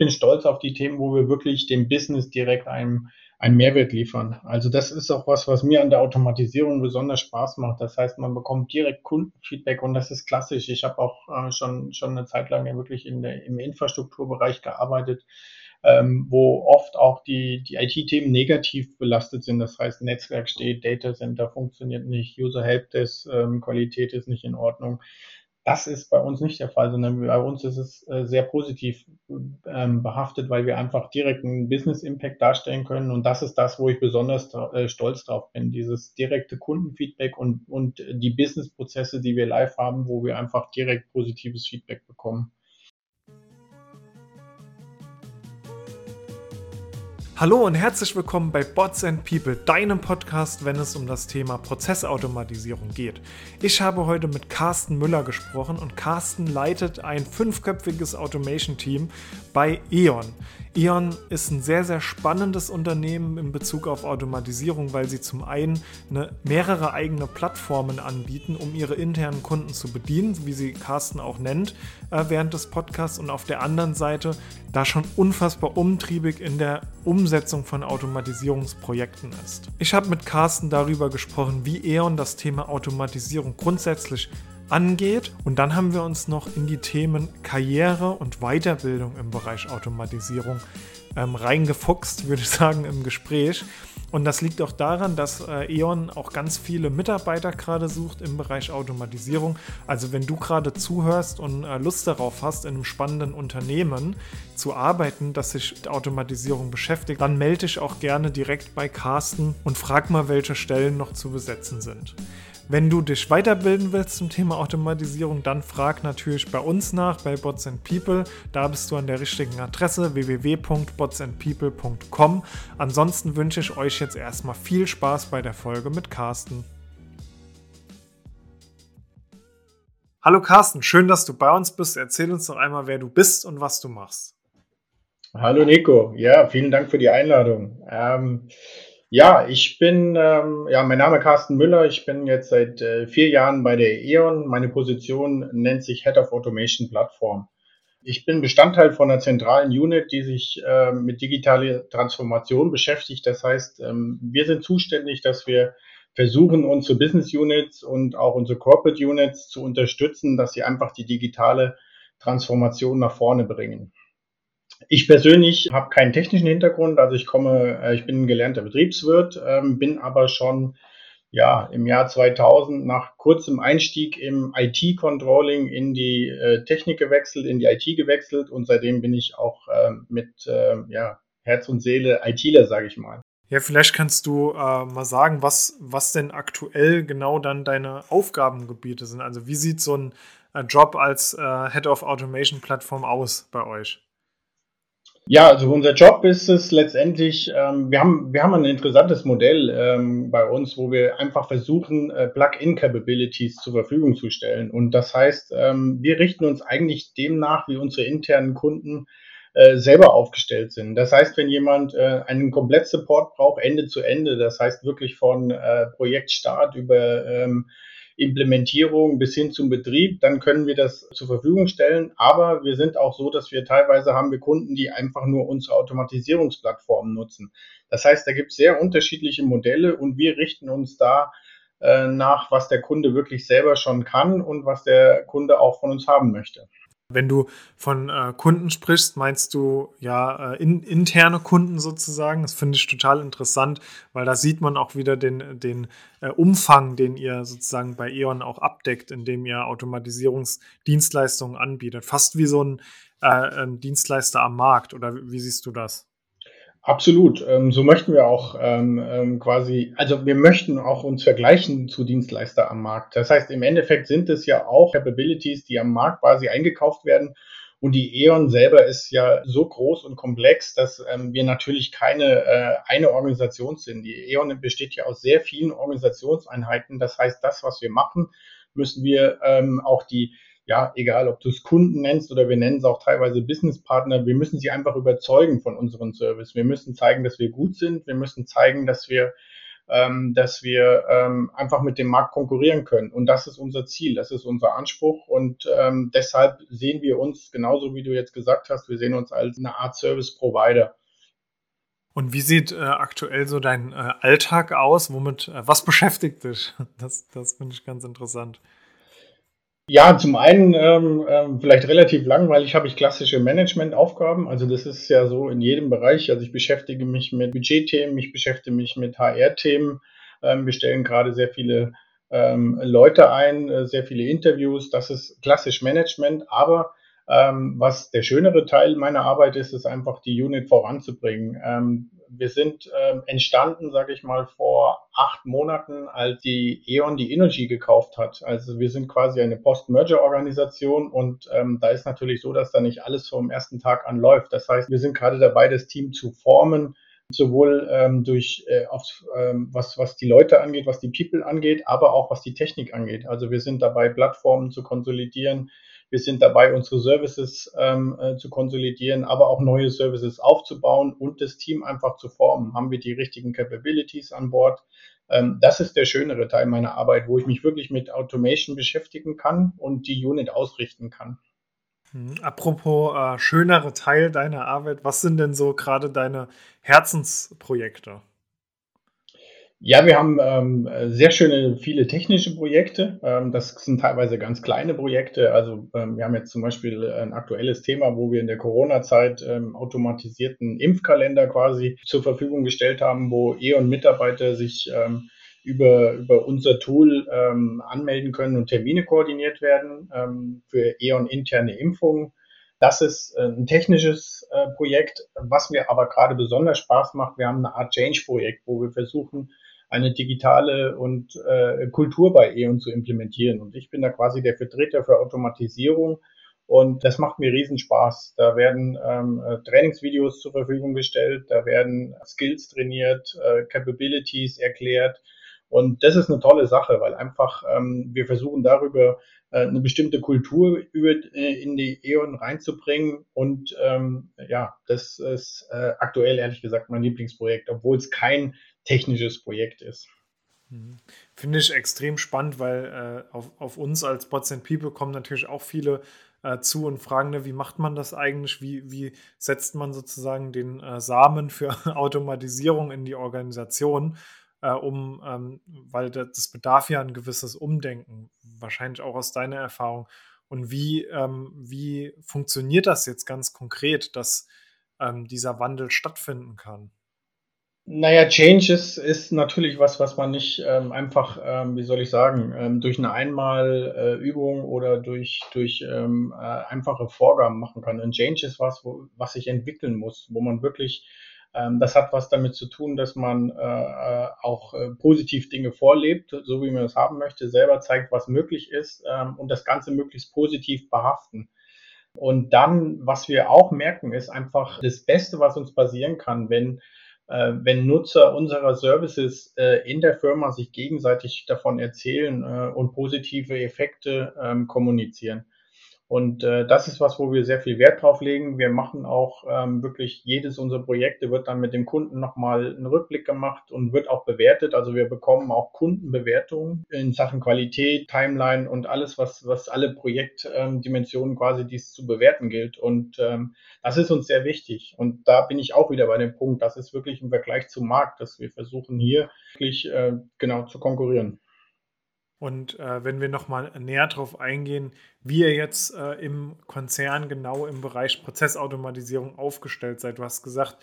bin stolz auf die Themen, wo wir wirklich dem Business direkt einen, einen Mehrwert liefern. Also das ist auch was, was mir an der Automatisierung besonders Spaß macht. Das heißt, man bekommt direkt Kundenfeedback und das ist klassisch. Ich habe auch äh, schon, schon eine Zeit lang ja wirklich in der, im Infrastrukturbereich gearbeitet ähm, wo oft auch die, die IT-Themen negativ belastet sind. Das heißt, Netzwerk steht, Data Center funktioniert nicht, User Helpdesk, ähm, Qualität ist nicht in Ordnung. Das ist bei uns nicht der Fall, sondern bei uns ist es äh, sehr positiv ähm, behaftet, weil wir einfach direkt einen Business Impact darstellen können. Und das ist das, wo ich besonders äh, stolz drauf bin. Dieses direkte Kundenfeedback und, und die Business-Prozesse, die wir live haben, wo wir einfach direkt positives Feedback bekommen. Hallo und herzlich willkommen bei Bots and People, deinem Podcast, wenn es um das Thema Prozessautomatisierung geht. Ich habe heute mit Carsten Müller gesprochen und Carsten leitet ein fünfköpfiges Automation-Team bei E.ON. E.ON ist ein sehr, sehr spannendes Unternehmen in Bezug auf Automatisierung, weil sie zum einen eine, mehrere eigene Plattformen anbieten, um ihre internen Kunden zu bedienen, wie sie Carsten auch nennt äh, während des Podcasts, und auf der anderen Seite da schon unfassbar umtriebig in der Umsetzung von Automatisierungsprojekten ist. Ich habe mit Carsten darüber gesprochen, wie E.ON das Thema Automatisierung grundsätzlich angeht. Und dann haben wir uns noch in die Themen Karriere und Weiterbildung im Bereich Automatisierung ähm, reingefuchst, würde ich sagen, im Gespräch. Und das liegt auch daran, dass äh, E.ON auch ganz viele Mitarbeiter gerade sucht im Bereich Automatisierung. Also wenn du gerade zuhörst und äh, Lust darauf hast, in einem spannenden Unternehmen zu arbeiten, das sich mit Automatisierung beschäftigt, dann melde dich auch gerne direkt bei Carsten und frag mal, welche Stellen noch zu besetzen sind. Wenn du dich weiterbilden willst zum Thema Automatisierung, dann frag natürlich bei uns nach, bei Bots and People. Da bist du an der richtigen Adresse www.botsandpeople.com. Ansonsten wünsche ich euch jetzt erstmal viel Spaß bei der Folge mit Carsten. Hallo Carsten, schön, dass du bei uns bist. Erzähl uns doch einmal, wer du bist und was du machst. Hallo Nico, ja, vielen Dank für die Einladung. Ähm, ja, ich bin, ähm, ja, mein Name ist Carsten Müller. Ich bin jetzt seit äh, vier Jahren bei der E.ON. Meine Position nennt sich Head of Automation Plattform. Ich bin Bestandteil von einer zentralen Unit, die sich äh, mit digitaler Transformation beschäftigt. Das heißt, ähm, wir sind zuständig, dass wir versuchen, unsere Business Units und auch unsere Corporate Units zu unterstützen, dass sie einfach die digitale Transformation nach vorne bringen. Ich persönlich habe keinen technischen Hintergrund, also ich komme, äh, ich bin ein gelernter Betriebswirt, ähm, bin aber schon ja im Jahr 2000 nach kurzem Einstieg im IT-Controlling in die äh, Technik gewechselt, in die IT gewechselt und seitdem bin ich auch äh, mit äh, ja, Herz und Seele ITler, sage ich mal. Ja, vielleicht kannst du äh, mal sagen, was, was denn aktuell genau dann deine Aufgabengebiete sind. Also wie sieht so ein Job als Head of Automation Plattform aus bei euch? Ja, also unser Job ist es letztendlich, ähm, wir, haben, wir haben ein interessantes Modell ähm, bei uns, wo wir einfach versuchen, äh, Plug-in-Capabilities zur Verfügung zu stellen. Und das heißt, ähm, wir richten uns eigentlich demnach, wie unsere internen Kunden äh, selber aufgestellt sind. Das heißt, wenn jemand äh, einen Komplett-Support braucht, Ende zu Ende, das heißt wirklich von äh, Projektstart über ähm, Implementierung bis hin zum Betrieb, dann können wir das zur Verfügung stellen. Aber wir sind auch so, dass wir teilweise haben wir Kunden, die einfach nur unsere Automatisierungsplattformen nutzen. Das heißt, da gibt es sehr unterschiedliche Modelle und wir richten uns da äh, nach, was der Kunde wirklich selber schon kann und was der Kunde auch von uns haben möchte. Wenn du von äh, Kunden sprichst, meinst du ja äh, in, interne Kunden sozusagen. Das finde ich total interessant, weil da sieht man auch wieder den, den äh, Umfang, den ihr sozusagen bei E.ON auch abdeckt, indem ihr Automatisierungsdienstleistungen anbietet. Fast wie so ein, äh, ein Dienstleister am Markt. Oder wie siehst du das? Absolut. Ähm, so möchten wir auch ähm, ähm, quasi, also wir möchten auch uns vergleichen zu Dienstleister am Markt. Das heißt, im Endeffekt sind es ja auch Capabilities, die am Markt quasi eingekauft werden. Und die E.ON selber ist ja so groß und komplex, dass ähm, wir natürlich keine äh, eine Organisation sind. Die E.ON besteht ja aus sehr vielen Organisationseinheiten. Das heißt, das, was wir machen, müssen wir ähm, auch die ja, egal ob du es Kunden nennst oder wir nennen es auch teilweise Businesspartner, wir müssen sie einfach überzeugen von unserem Service. Wir müssen zeigen, dass wir gut sind. Wir müssen zeigen, dass wir ähm, dass wir ähm, einfach mit dem Markt konkurrieren können. Und das ist unser Ziel, das ist unser Anspruch. Und ähm, deshalb sehen wir uns, genauso wie du jetzt gesagt hast, wir sehen uns als eine Art Service Provider. Und wie sieht äh, aktuell so dein äh, Alltag aus? Womit, äh, was beschäftigt dich? Das, das finde ich ganz interessant. Ja, zum einen ähm, ähm, vielleicht relativ langweilig habe ich klassische Managementaufgaben. Also das ist ja so in jedem Bereich. Also ich beschäftige mich mit Budgetthemen, ich beschäftige mich mit HR-Themen. Ähm, wir stellen gerade sehr viele ähm, Leute ein, äh, sehr viele Interviews. Das ist klassisch Management. Aber ähm, was der schönere Teil meiner Arbeit ist, ist einfach die Unit voranzubringen. Ähm, wir sind ähm, entstanden, sage ich mal, vor acht Monaten, als die E.ON die Energy gekauft hat. Also wir sind quasi eine Post-Merger-Organisation und ähm, da ist natürlich so, dass da nicht alles vom ersten Tag an läuft. Das heißt, wir sind gerade dabei, das Team zu formen, sowohl ähm, durch äh, auf, ähm, was was die Leute angeht, was die People angeht, aber auch was die Technik angeht. Also wir sind dabei, Plattformen zu konsolidieren, wir sind dabei, unsere Services ähm, äh, zu konsolidieren, aber auch neue Services aufzubauen und das Team einfach zu formen. Haben wir die richtigen Capabilities an Bord? Ähm, das ist der schönere Teil meiner Arbeit, wo ich mich wirklich mit Automation beschäftigen kann und die Unit ausrichten kann. Hm, apropos äh, schönere Teil deiner Arbeit, was sind denn so gerade deine Herzensprojekte? Ja, wir haben ähm, sehr schöne, viele technische Projekte. Ähm, das sind teilweise ganz kleine Projekte. Also ähm, wir haben jetzt zum Beispiel ein aktuelles Thema, wo wir in der Corona-Zeit ähm, automatisierten Impfkalender quasi zur Verfügung gestellt haben, wo E.ON-Mitarbeiter sich ähm, über, über unser Tool ähm, anmelden können und Termine koordiniert werden ähm, für E.ON-interne Impfungen. Das ist äh, ein technisches äh, Projekt, was mir aber gerade besonders Spaß macht. Wir haben eine Art Change-Projekt, wo wir versuchen, eine digitale und äh, Kultur bei E.ON zu implementieren. Und ich bin da quasi der Vertreter für Automatisierung. Und das macht mir riesen Spaß. Da werden ähm, äh, Trainingsvideos zur Verfügung gestellt, da werden Skills trainiert, äh, Capabilities erklärt. Und das ist eine tolle Sache, weil einfach ähm, wir versuchen darüber eine bestimmte Kultur über, äh, in die E.ON reinzubringen. Und ähm, ja, das ist äh, aktuell ehrlich gesagt mein Lieblingsprojekt, obwohl es kein technisches Projekt ist. Mhm. Finde ich extrem spannend, weil äh, auf, auf, uns als Bots and People kommen natürlich auch viele äh, zu und fragen, ne, wie macht man das eigentlich? Wie, wie setzt man sozusagen den äh, Samen für Automatisierung in die Organisation? Äh, um, ähm, weil das bedarf ja ein gewisses Umdenken, wahrscheinlich auch aus deiner Erfahrung. Und wie, ähm, wie funktioniert das jetzt ganz konkret, dass ähm, dieser Wandel stattfinden kann? Naja, Changes ist natürlich was, was man nicht ähm, einfach, ähm, wie soll ich sagen, ähm, durch eine Einmalübung äh, oder durch, durch ähm, äh, einfache Vorgaben machen kann. Ein Change ist was, wo, was sich entwickeln muss, wo man wirklich, das hat was damit zu tun, dass man äh, äh auch äh, positiv Dinge vorlebt, so wie man es haben möchte, selber zeigt, was möglich ist ähm, und das Ganze möglichst positiv behaften. Und dann, was wir auch merken, ist einfach das Beste, was uns passieren kann, wenn äh, wenn Nutzer unserer Services äh, in der Firma sich gegenseitig davon erzählen äh, und positive Effekte ähm, kommunizieren. Und äh, das ist was, wo wir sehr viel Wert drauf legen. Wir machen auch ähm, wirklich jedes unserer Projekte wird dann mit dem Kunden nochmal einen Rückblick gemacht und wird auch bewertet. Also wir bekommen auch Kundenbewertungen in Sachen Qualität, Timeline und alles, was, was alle Projektdimensionen ähm, quasi dies zu bewerten gilt. Und ähm, das ist uns sehr wichtig. Und da bin ich auch wieder bei dem Punkt, das ist wirklich im Vergleich zum Markt, dass wir versuchen hier wirklich äh, genau zu konkurrieren. Und äh, wenn wir nochmal näher darauf eingehen, wie ihr jetzt äh, im Konzern genau im Bereich Prozessautomatisierung aufgestellt seid. Du hast gesagt,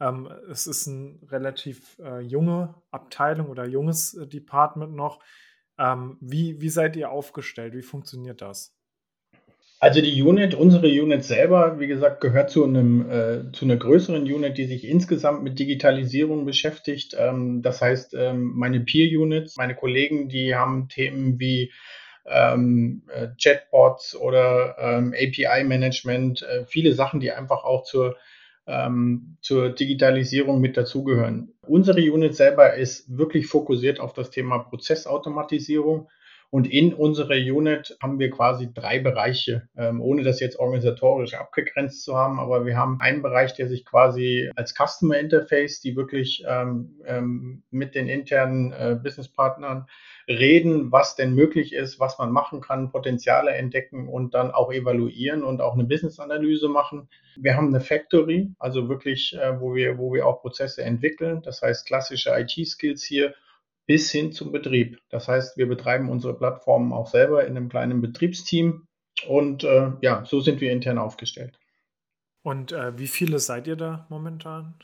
ähm, es ist eine relativ äh, junge Abteilung oder junges äh, Department noch. Ähm, wie, wie seid ihr aufgestellt? Wie funktioniert das? Also die Unit, unsere Unit selber, wie gesagt, gehört zu einem äh, zu einer größeren Unit, die sich insgesamt mit Digitalisierung beschäftigt. Ähm, das heißt, ähm, meine Peer Units, meine Kollegen, die haben Themen wie ähm, äh, Chatbots oder ähm, API Management, äh, viele Sachen, die einfach auch zur ähm, zur Digitalisierung mit dazugehören. Unsere Unit selber ist wirklich fokussiert auf das Thema Prozessautomatisierung Und in unserer Unit haben wir quasi drei Bereiche, ähm, ohne das jetzt organisatorisch abgegrenzt zu haben. Aber wir haben einen Bereich, der sich quasi als Customer Interface, die wirklich ähm, ähm, mit den internen äh, Businesspartnern reden, was denn möglich ist, was man machen kann, Potenziale entdecken und dann auch evaluieren und auch eine Business-Analyse machen. Wir haben eine Factory, also wirklich, äh, wo wir, wo wir auch Prozesse entwickeln. Das heißt klassische IT-Skills hier bis hin zum Betrieb. Das heißt, wir betreiben unsere Plattformen auch selber in einem kleinen Betriebsteam und äh, ja, so sind wir intern aufgestellt. Und äh, wie viele seid ihr da momentan?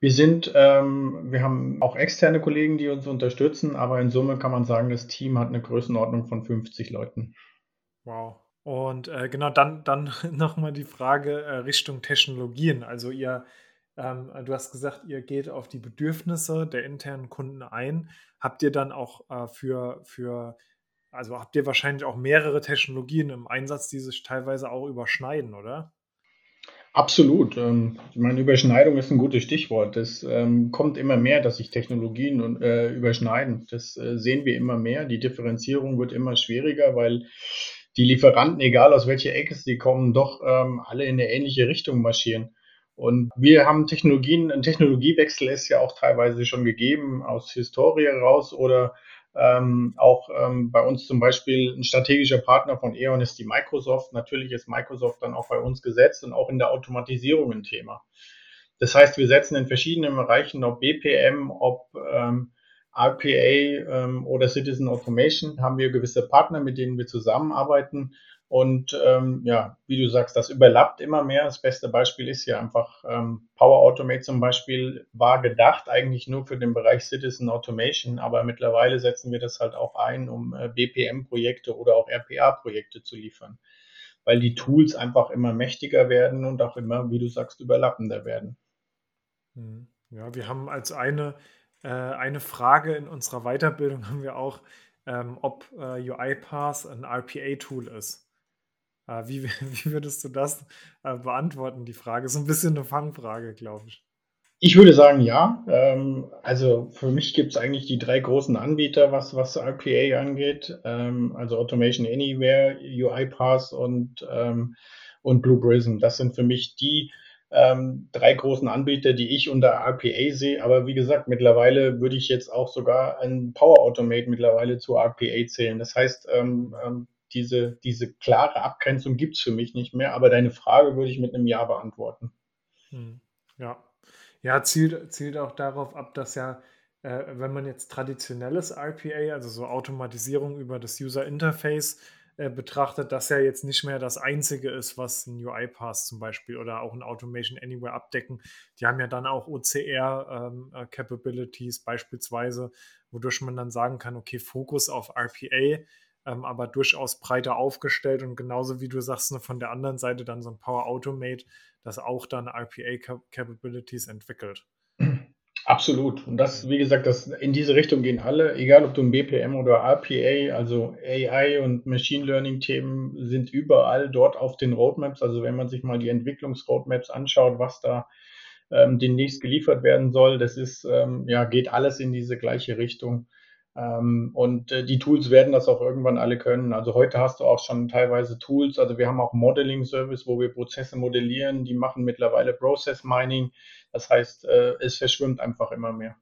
Wir sind, ähm, wir haben auch externe Kollegen, die uns unterstützen, aber in Summe kann man sagen, das Team hat eine Größenordnung von 50 Leuten. Wow. Und äh, genau, dann, dann nochmal die Frage äh, Richtung Technologien. Also ihr ähm, du hast gesagt, ihr geht auf die Bedürfnisse der internen Kunden ein. Habt ihr dann auch äh, für, für, also habt ihr wahrscheinlich auch mehrere Technologien im Einsatz, die sich teilweise auch überschneiden, oder? Absolut. Ähm, ich meine, Überschneidung ist ein gutes Stichwort. Es ähm, kommt immer mehr, dass sich Technologien äh, überschneiden. Das äh, sehen wir immer mehr. Die Differenzierung wird immer schwieriger, weil die Lieferanten, egal aus welcher Ecke sie kommen, doch ähm, alle in eine ähnliche Richtung marschieren. Und wir haben Technologien, ein Technologiewechsel ist ja auch teilweise schon gegeben aus Historie raus oder ähm, auch ähm, bei uns zum Beispiel ein strategischer Partner von E.ON ist die Microsoft. Natürlich ist Microsoft dann auch bei uns gesetzt und auch in der Automatisierung ein Thema. Das heißt, wir setzen in verschiedenen Bereichen, ob BPM, ob ähm, RPA ähm, oder Citizen Automation, haben wir gewisse Partner, mit denen wir zusammenarbeiten und ähm, ja, wie du sagst, das überlappt immer mehr. Das beste Beispiel ist ja einfach ähm, Power Automate zum Beispiel war gedacht eigentlich nur für den Bereich Citizen Automation, aber mittlerweile setzen wir das halt auch ein, um äh, BPM-Projekte oder auch RPA-Projekte zu liefern, weil die Tools einfach immer mächtiger werden und auch immer, wie du sagst, überlappender werden. Hm. Ja, wir haben als eine, äh, eine Frage in unserer Weiterbildung haben wir auch, ähm, ob äh, UiPath ein RPA-Tool ist. Äh, wie, wie würdest du das äh, beantworten, die Frage? So ein bisschen eine Fangfrage, glaube ich. Ich würde sagen, ja. Ähm, also für mich gibt es eigentlich die drei großen Anbieter, was, was RPA angeht. Ähm, also Automation Anywhere, UiPath und, ähm, und Blue Prism. Das sind für mich die drei großen Anbieter, die ich unter RPA sehe. Aber wie gesagt, mittlerweile würde ich jetzt auch sogar ein Power Automate mittlerweile zu RPA zählen. Das heißt, diese, diese klare Abgrenzung gibt es für mich nicht mehr, aber deine Frage würde ich mit einem Ja beantworten. Hm, ja. Ja, zielt, zielt auch darauf ab, dass ja, äh, wenn man jetzt traditionelles RPA, also so Automatisierung über das User Interface äh, betrachtet, dass ja jetzt nicht mehr das einzige ist, was ein UiPath zum Beispiel oder auch ein Automation Anywhere abdecken. Die haben ja dann auch OCR-Capabilities ähm, äh, beispielsweise, wodurch man dann sagen kann, okay, Fokus auf RPA ähm, aber durchaus breiter aufgestellt und genauso wie du sagst, ne, von der anderen Seite dann so ein Power Automate, das auch dann RPA-Capabilities entwickelt. Absolut. Und das, wie gesagt, das, in diese Richtung gehen alle, egal ob du ein BPM oder RPA, also AI und Machine Learning Themen sind überall dort auf den Roadmaps. Also wenn man sich mal die Entwicklungsroadmaps anschaut, was da ähm, demnächst geliefert werden soll, das ist, ähm, ja, geht alles in diese gleiche Richtung. Ähm, und äh, die Tools werden das auch irgendwann alle können. Also heute hast du auch schon teilweise Tools. Also wir haben auch Modeling Service, wo wir Prozesse modellieren. Die machen mittlerweile Process Mining. Das heißt, äh, es verschwimmt einfach immer mehr.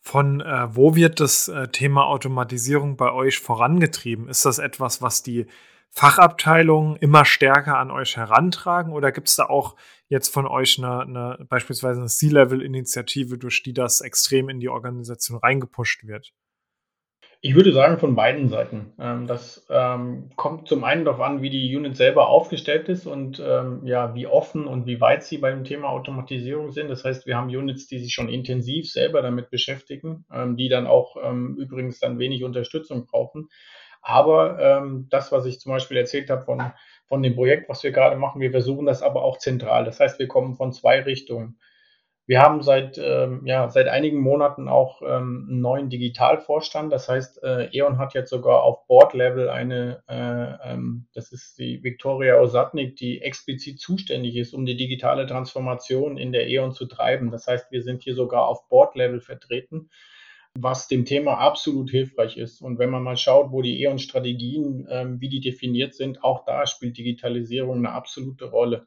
Von äh, wo wird das äh, Thema Automatisierung bei euch vorangetrieben? Ist das etwas, was die Fachabteilungen immer stärker an euch herantragen oder gibt es da auch jetzt von euch eine, eine beispielsweise eine C-Level-Initiative, durch die das extrem in die Organisation reingepusht wird? Ich würde sagen von beiden Seiten. Ähm, das ähm, kommt zum einen darauf an, wie die Unit selber aufgestellt ist und ähm, ja, wie offen und wie weit sie beim Thema Automatisierung sind. Das heißt, wir haben Units, die sich schon intensiv selber damit beschäftigen, die dann auch übrigens dann wenig Unterstützung brauchen. Aber ähm, das, was ich zum Beispiel erzählt habe von, von dem Projekt, was wir gerade machen, wir versuchen das aber auch zentral. Das heißt, wir kommen von zwei Richtungen. Wir haben seit, ähm, ja, seit einigen Monaten auch ähm, einen neuen Digitalvorstand. Das heißt, äh, E.ON hat jetzt sogar auf Board-Level eine, äh, ähm, das ist die Viktoria Osatnik, die explizit zuständig ist, um die digitale Transformation in der E.ON zu treiben. Das heißt, wir sind hier sogar auf Board-Level vertreten was dem Thema absolut hilfreich ist. Und wenn man mal schaut, wo die E.ON-Strategien, ähm, wie die definiert sind, auch da spielt Digitalisierung eine absolute Rolle.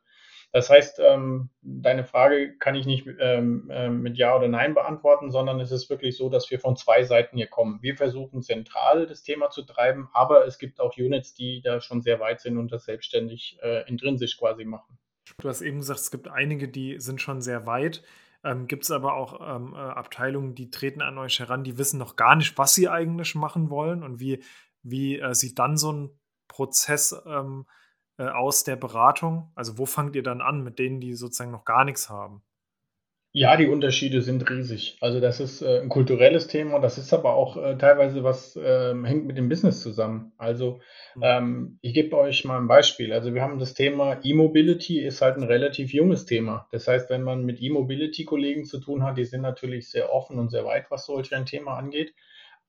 Das heißt, ähm, deine Frage kann ich nicht ähm, äh, mit Ja oder Nein beantworten, sondern es ist wirklich so, dass wir von zwei Seiten hier kommen. Wir versuchen zentral das Thema zu treiben, aber es gibt auch Units, die da schon sehr weit sind und das selbstständig äh, intrinsisch quasi machen. Du hast eben gesagt, es gibt einige, die sind schon sehr weit. Ähm, gibt es aber auch ähm, äh, Abteilungen, die treten an euch heran, die wissen noch gar nicht, was sie eigentlich machen wollen und wie, wie äh, sieht dann so ein Prozess ähm, äh, aus der Beratung? Also wo fangt ihr dann an mit denen, die sozusagen noch gar nichts haben? Ja, die Unterschiede sind riesig. Also das ist äh, ein kulturelles Thema, das ist aber auch äh, teilweise was ähm, hängt mit dem Business zusammen. Also mhm. ähm, ich gebe euch mal ein Beispiel. Also wir haben das Thema E-Mobility ist halt ein relativ junges Thema. Das heißt, wenn man mit E-Mobility-Kollegen zu tun hat, die sind natürlich sehr offen und sehr weit, was solch ein Thema angeht.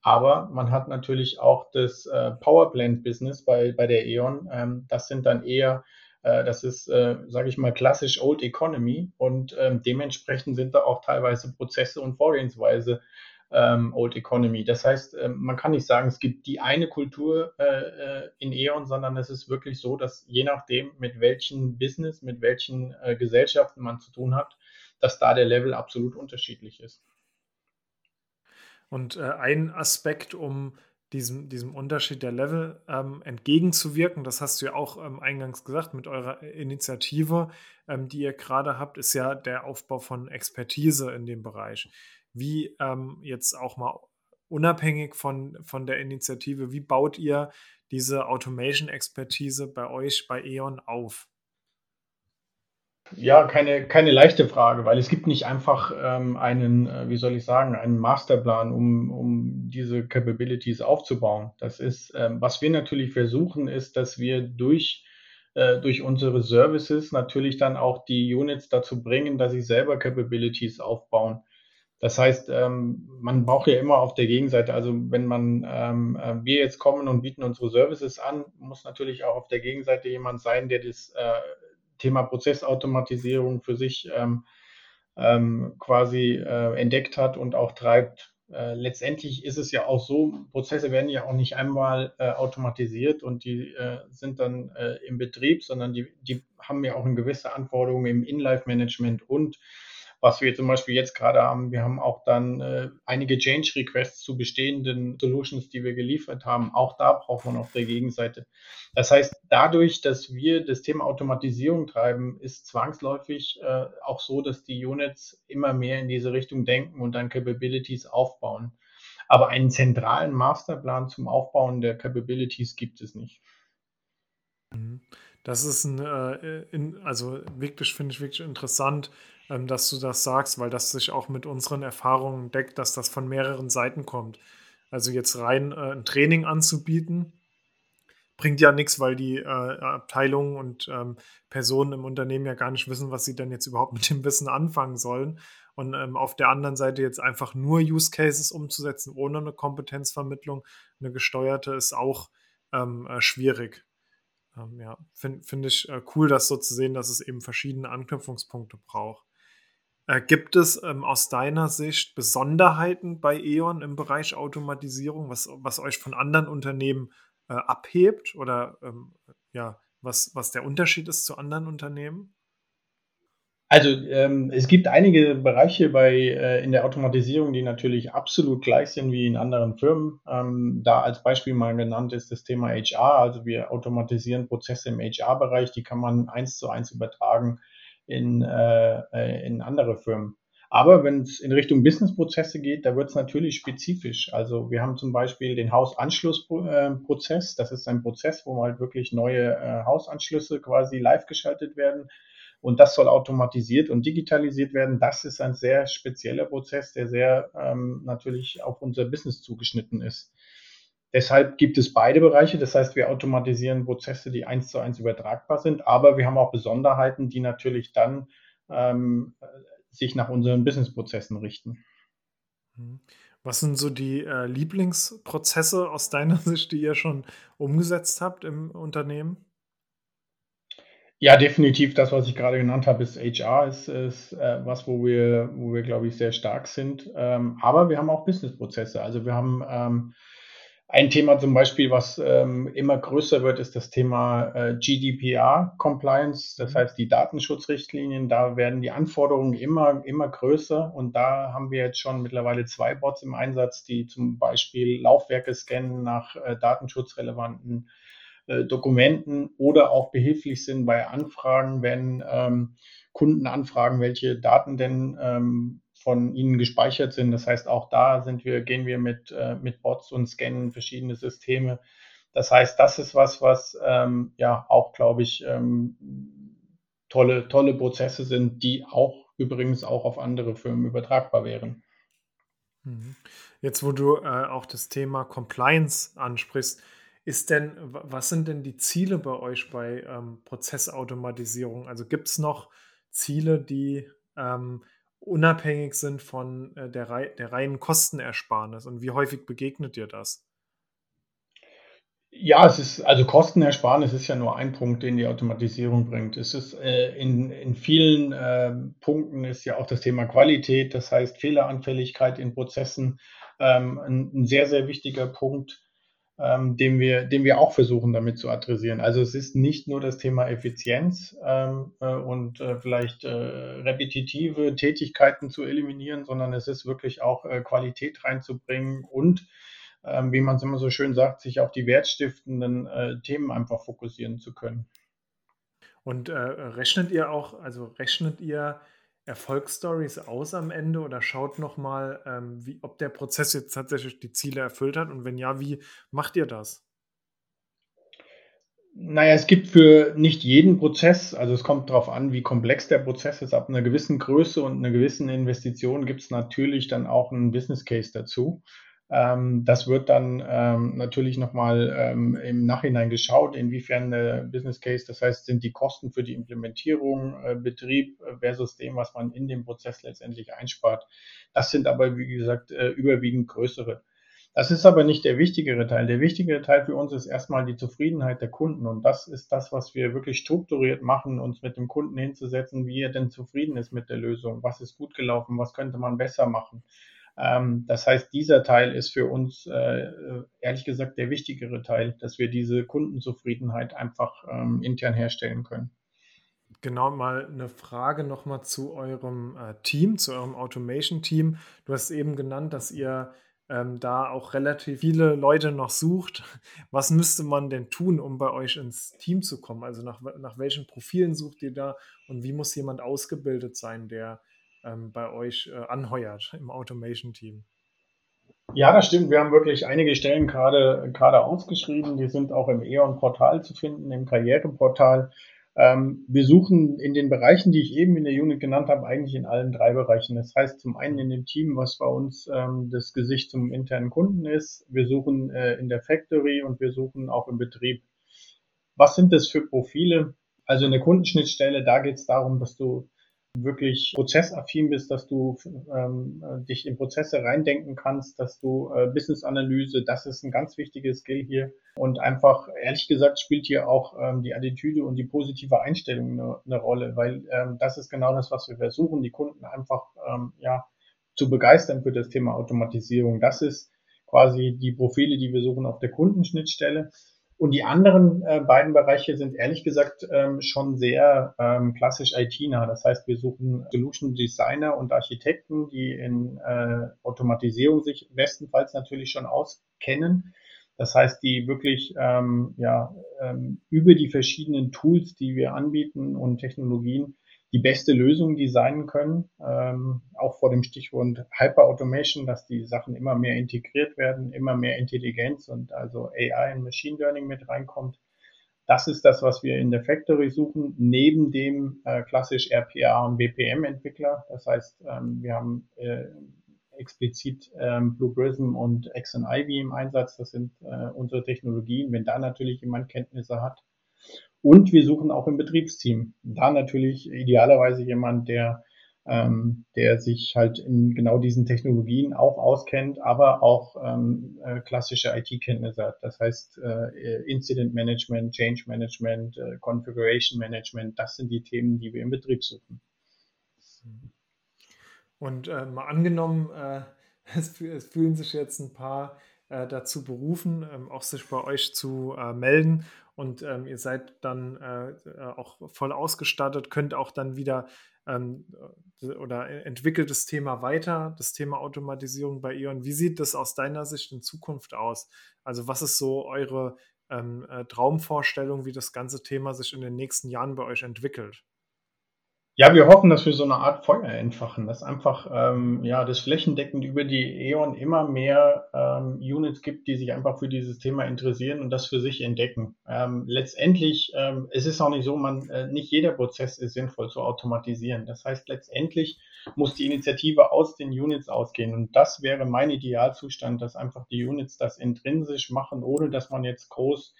Aber man hat natürlich auch das äh, Powerplant-Business bei, bei der E.ON. Ähm, das sind dann eher, äh, das ist, äh, sage ich mal, klassisch Old Economy und ähm, dementsprechend sind da auch teilweise Prozesse und Vorgehensweise ähm, Old Economy. Das heißt, äh, man kann nicht sagen, es gibt die eine Kultur äh, äh, in E.ON, sondern es ist wirklich so, dass je nachdem, mit welchen Business, mit welchen äh, Gesellschaften man zu tun hat, dass da der Level absolut unterschiedlich ist. Und äh, ein Aspekt, um diesem, diesem Unterschied der Level ähm, entgegenzuwirken, das hast du ja auch ähm, eingangs gesagt mit eurer Initiative, ähm, die ihr gerade habt, ist ja der Aufbau von Expertise in dem Bereich. Wie ähm, jetzt auch mal unabhängig von, von der Initiative, wie baut ihr diese Automation-Expertise bei euch, bei E.ON auf? Ja, keine, keine leichte Frage, weil es gibt nicht einfach ähm, einen, äh, wie soll ich sagen, einen Masterplan, um, um diese Capabilities aufzubauen. Das ist, ähm, was wir natürlich versuchen, ist, dass wir durch, äh, durch unsere Services natürlich dann auch die Units dazu bringen, dass sie selber Capabilities aufbauen. Das heißt, ähm, man braucht ja immer auf der Gegenseite, also wenn man ähm, äh, wir jetzt kommen und bieten unsere Services an, muss natürlich auch auf der Gegenseite jemand sein, der das äh, Thema Prozessautomatisierung für sich ähm, ähm, quasi äh, entdeckt hat und auch treibt. Äh, letztendlich ist es ja auch so, Prozesse werden ja auch nicht einmal äh, automatisiert und die äh, sind dann äh, im Betrieb, sondern die, die haben ja auch eine gewisse Anforderungen im In-Life-Management und was wir zum Beispiel jetzt gerade haben, wir haben auch dann äh, einige Change Requests zu bestehenden Solutions, die wir geliefert haben. Auch da braucht man auf der Gegenseite. Das heißt, dadurch, dass wir das Thema Automatisierung treiben, ist zwangsläufig äh, auch so, dass die Units immer mehr in diese Richtung denken und dann Capabilities aufbauen. Aber einen zentralen Masterplan zum Aufbauen der Capabilities gibt es nicht. Mhm. Das ist ein, äh, in, also wirklich, finde ich wirklich interessant, ähm, dass du das sagst, weil das sich auch mit unseren Erfahrungen deckt, dass das von mehreren Seiten kommt. Also jetzt rein äh, ein Training anzubieten, bringt ja nichts, weil die äh, Abteilungen und ähm, Personen im Unternehmen ja gar nicht wissen, was sie denn jetzt überhaupt mit dem Wissen anfangen sollen. Und ähm, auf der anderen Seite jetzt einfach nur Use Cases umzusetzen, ohne eine Kompetenzvermittlung, eine gesteuerte, ist auch ähm, äh, schwierig. Ähm, ja, finde find ich äh, cool, das so zu sehen, dass es eben verschiedene Anknüpfungspunkte braucht. Äh, gibt es ähm, aus deiner Sicht Besonderheiten bei E.ON im Bereich Automatisierung, was, was euch von anderen Unternehmen äh, abhebt oder ähm, ja, was, was der Unterschied ist zu anderen Unternehmen? Also ähm, es gibt einige Bereiche bei, äh, in der Automatisierung, die natürlich absolut gleich sind wie in anderen Firmen. Ähm, da als Beispiel mal genannt ist das Thema HR. Also wir automatisieren Prozesse im HR-Bereich, die kann man eins zu eins übertragen in, äh, äh, in andere Firmen. Aber wenn es in Richtung Businessprozesse geht, da wird es natürlich spezifisch. Also wir haben zum Beispiel den Hausanschlussprozess. Das ist ein Prozess, wo halt wirklich neue äh, Hausanschlüsse quasi live geschaltet werden. Und das soll automatisiert und digitalisiert werden. Das ist ein sehr spezieller Prozess, der sehr ähm, natürlich auf unser Business zugeschnitten ist. Deshalb gibt es beide Bereiche. Das heißt, wir automatisieren Prozesse, die eins zu eins übertragbar sind, aber wir haben auch Besonderheiten, die natürlich dann ähm, sich nach unseren Businessprozessen richten. Was sind so die äh, Lieblingsprozesse aus deiner Sicht, die ihr schon umgesetzt habt im Unternehmen? Ja, definitiv. Das, was ich gerade genannt habe, ist HR, ist, ist äh, was, wo wir, wo wir, glaube ich, sehr stark sind. Ähm, aber wir haben auch Businessprozesse. Also wir haben ähm, ein Thema zum Beispiel, was ähm, immer größer wird, ist das Thema äh, GDPR-Compliance, das mhm. heißt die Datenschutzrichtlinien. Da werden die Anforderungen immer, immer größer und da haben wir jetzt schon mittlerweile zwei Bots im Einsatz, die zum Beispiel Laufwerke scannen nach äh, datenschutzrelevanten Dokumenten oder auch behilflich sind bei Anfragen, wenn ähm, Kunden anfragen, welche Daten denn ähm, von ihnen gespeichert sind. Das heißt, auch da sind wir, gehen wir mit, äh, mit Bots und scannen verschiedene Systeme. Das heißt, das ist was, was ähm, ja auch, glaube ich, ähm, tolle, tolle Prozesse sind, die auch übrigens auch auf andere Firmen übertragbar wären. Mhm. Jetzt, wo du äh, auch das Thema Compliance ansprichst, ist denn, was sind denn die Ziele bei euch bei ähm, Prozessautomatisierung? Also gibt es noch Ziele, die ähm, unabhängig sind von äh, der, der reinen Kostenersparnis und wie häufig begegnet dir das? Ja, es ist, also Kostenersparnis ist ja nur ein Punkt, den die Automatisierung bringt. Es ist äh, in, in vielen äh, Punkten ist ja auch das Thema Qualität, das heißt Fehleranfälligkeit in Prozessen, ähm, ein, ein, sehr, sehr wichtiger Punkt ähm, den, wir, den wir auch versuchen damit zu adressieren. Also es ist nicht nur das Thema Effizienz ähm, äh, und äh, vielleicht äh, repetitive Tätigkeiten zu eliminieren, sondern es ist wirklich auch äh, Qualität reinzubringen und ähm, wie man es immer so schön sagt, sich auf die wertstiftenden äh, Themen einfach fokussieren zu können. Und äh, rechnet ihr auch, also rechnet ihr Erfolgsstories aus am Ende oder schaut nochmal, ähm, ob der Prozess jetzt tatsächlich die Ziele erfüllt hat und wenn ja, wie macht ihr das? Naja, es gibt für nicht jeden Prozess, also es kommt darauf an, wie komplex der Prozess ist. Ab einer gewissen Größe und einer gewissen Investition gibt es natürlich dann auch einen Business Case dazu. Ähm, das wird dann ähm, natürlich nochmal ähm, im Nachhinein geschaut, inwiefern der Business Case, das heißt, sind die Kosten für die Implementierung, äh, Betrieb äh, versus dem, was man in dem Prozess letztendlich einspart. Das sind aber, wie gesagt, äh, überwiegend größere. Das ist aber nicht der wichtigere Teil. Der wichtigere Teil für uns ist erstmal die Zufriedenheit der Kunden. Und das ist das, was wir wirklich strukturiert machen, uns mit dem Kunden hinzusetzen, wie er denn zufrieden ist mit der Lösung. Was ist gut gelaufen? Was könnte man besser machen? Ähm, das heißt, dieser Teil ist für uns äh, ehrlich gesagt der wichtigere Teil, dass wir diese Kundenzufriedenheit einfach ähm, intern herstellen können. Genau, mal eine Frage nochmal zu eurem äh, Team, zu eurem Automation-Team. Du hast eben genannt, dass ihr ähm, da auch relativ viele Leute noch sucht. Was müsste man denn tun, um bei euch ins Team zu kommen? Also nach, nach welchen Profilen sucht ihr da und wie muss jemand ausgebildet sein, der ähm, bei euch äh, anheuert im Automation-Team. Ja, das stimmt. Wir haben wirklich einige Stellen gerade, gerade ausgeschrieben. Die sind auch im E.ON-Portal zu finden, im Karriereportal. Ähm, wir suchen in den Bereichen, die ich eben in der Unit genannt habe, eigentlich in allen drei Bereichen. Das heißt zum einen in dem Team, was bei uns ähm, das Gesicht zum internen Kunden ist. Wir suchen äh, in der Factory und wir suchen auch im Betrieb. Was sind das für Profile? Also in der Kundenschnittstelle, da geht es darum, dass du wirklich prozessaffin bist, dass du ähm, dich in Prozesse reindenken kannst, dass du äh, Business-Analyse, das ist ein ganz wichtiges Skill hier. Und einfach, ehrlich gesagt, spielt hier auch ähm, die Attitüde und die positive Einstellung eine, eine Rolle, weil ähm, das ist genau das, was wir versuchen, die Kunden einfach ähm, ja, zu begeistern für das Thema Automatisierung. Das ist quasi die Profile, die wir suchen auf der Kundenschnittstelle. Und die anderen äh, beiden Bereiche sind ehrlich gesagt ähm, schon sehr ähm, klassisch IT-nah. Das heißt, wir suchen Solution Designer und Architekten, die in äh, Automatisierung sich bestenfalls natürlich schon auskennen. Das heißt, die wirklich ähm, ja, ähm, über die verschiedenen Tools, die wir anbieten und Technologien die beste Lösung designen können, ähm, auch vor dem Stichwort Hyper-Automation, dass die Sachen immer mehr integriert werden, immer mehr Intelligenz und also AI und Machine Learning mit reinkommt. Das ist das, was wir in der Factory suchen, neben dem äh, klassisch RPA und BPM-Entwickler. Das heißt, ähm, wir haben äh, explizit ähm, Blue Prism und Exxon Ivy im Einsatz. Das sind äh, unsere Technologien. Wenn da natürlich jemand Kenntnisse hat, und wir suchen auch im Betriebsteam. Da natürlich idealerweise jemand, der ähm, der sich halt in genau diesen Technologien auch auskennt, aber auch ähm, äh, klassische IT-Kenntnisse hat. Das heißt äh, Incident Management, Change Management, äh, Configuration Management, das sind die Themen, die wir im Betrieb suchen. Und äh, mal angenommen, äh, es, es, fühlen sich jetzt ein paar äh, dazu berufen, ähm, auch sich bei euch zu äh, melden und ähm, ihr seid dann äh, auch voll ausgestattet, könnt auch dann wieder ähm, oder entwickelt das Thema weiter, das Thema Automatisierung bei Ion. Wie sieht das aus deiner Sicht in Zukunft aus? Also was ist so eure ähm, äh, Traumvorstellung, wie das ganze Thema sich in den nächsten Jahren bei euch entwickelt? Ja, wir hoffen, dass wir so eine Art Feuer entfachen, dass einfach ähm, ja, das flächendeckend über die E.ON immer mehr ähm, Units gibt, die sich einfach für dieses Thema interessieren und das für sich entdecken. Ähm, letztendlich, ähm, es ist auch nicht so, man äh, nicht jeder Prozess ist sinnvoll zu automatisieren. Das heißt, letztendlich muss die Initiative aus den Units ausgehen und das wäre mein Idealzustand, dass einfach die Units das intrinsisch machen, ohne dass man jetzt groß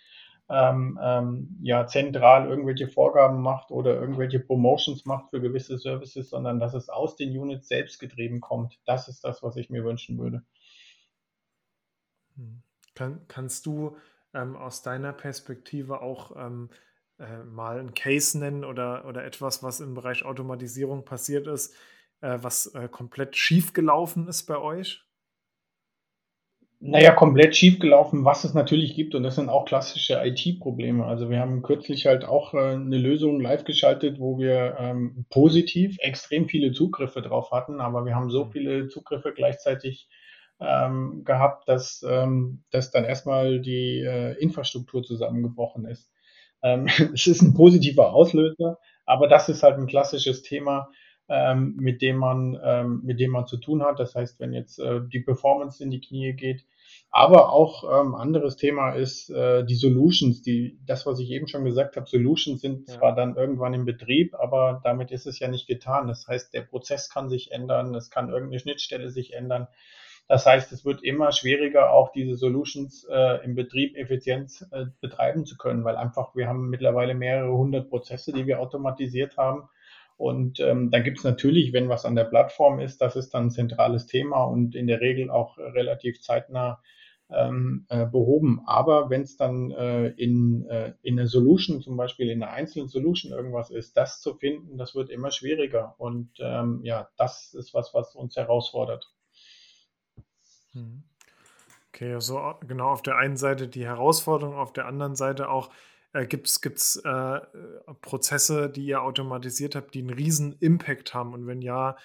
ähm, ähm, ja, zentral irgendwelche Vorgaben macht oder irgendwelche Promotions macht für gewisse Services, sondern dass es aus den Units selbst getrieben kommt. Das ist das, was ich mir wünschen würde. Hm. Kann, kannst du ähm, aus deiner Perspektive auch ähm, äh, mal einen Case nennen oder, oder etwas, was im Bereich Automatisierung passiert ist, äh, was äh, komplett schief gelaufen ist bei euch? Naja, komplett schiefgelaufen, was es natürlich gibt, und das sind auch klassische IT-Probleme. Also wir haben kürzlich halt auch äh, eine Lösung live geschaltet, wo wir ähm, positiv extrem viele Zugriffe drauf hatten, aber wir haben so mhm. viele Zugriffe gleichzeitig ähm, gehabt, dass, ähm, dass dann erstmal die äh, Infrastruktur zusammengebrochen ist. Ähm, es ist ein positiver Auslöser, aber das ist halt ein klassisches Thema, ähm, mit dem man ähm, mit dem man zu tun hat. Das heißt, wenn jetzt äh, die Performance in die Knie geht, aber auch ähm, anderes Thema ist äh, die Solutions, die das, was ich eben schon gesagt habe, Solutions sind ja. zwar dann irgendwann im Betrieb, aber damit ist es ja nicht getan. Das heißt, der Prozess kann sich ändern, es kann irgendeine Schnittstelle sich ändern. Das heißt, es wird immer schwieriger, auch diese Solutions äh, im Betrieb effizient äh, betreiben zu können, weil einfach wir haben mittlerweile mehrere hundert Prozesse, die wir automatisiert haben und ähm, dann gibt es natürlich, wenn was an der Plattform ist, das ist dann ein zentrales Thema und in der Regel auch relativ zeitnah ähm, äh, behoben. Aber wenn es dann äh, in, äh, in einer Solution, zum Beispiel in einer einzelnen Solution irgendwas ist, das zu finden, das wird immer schwieriger. Und ähm, ja, das ist was, was uns herausfordert. Hm. Okay, also genau auf der einen Seite die Herausforderung, auf der anderen Seite auch äh, Gibt es äh, Prozesse, die ihr automatisiert habt, die einen riesen Impact haben? Und wenn ja,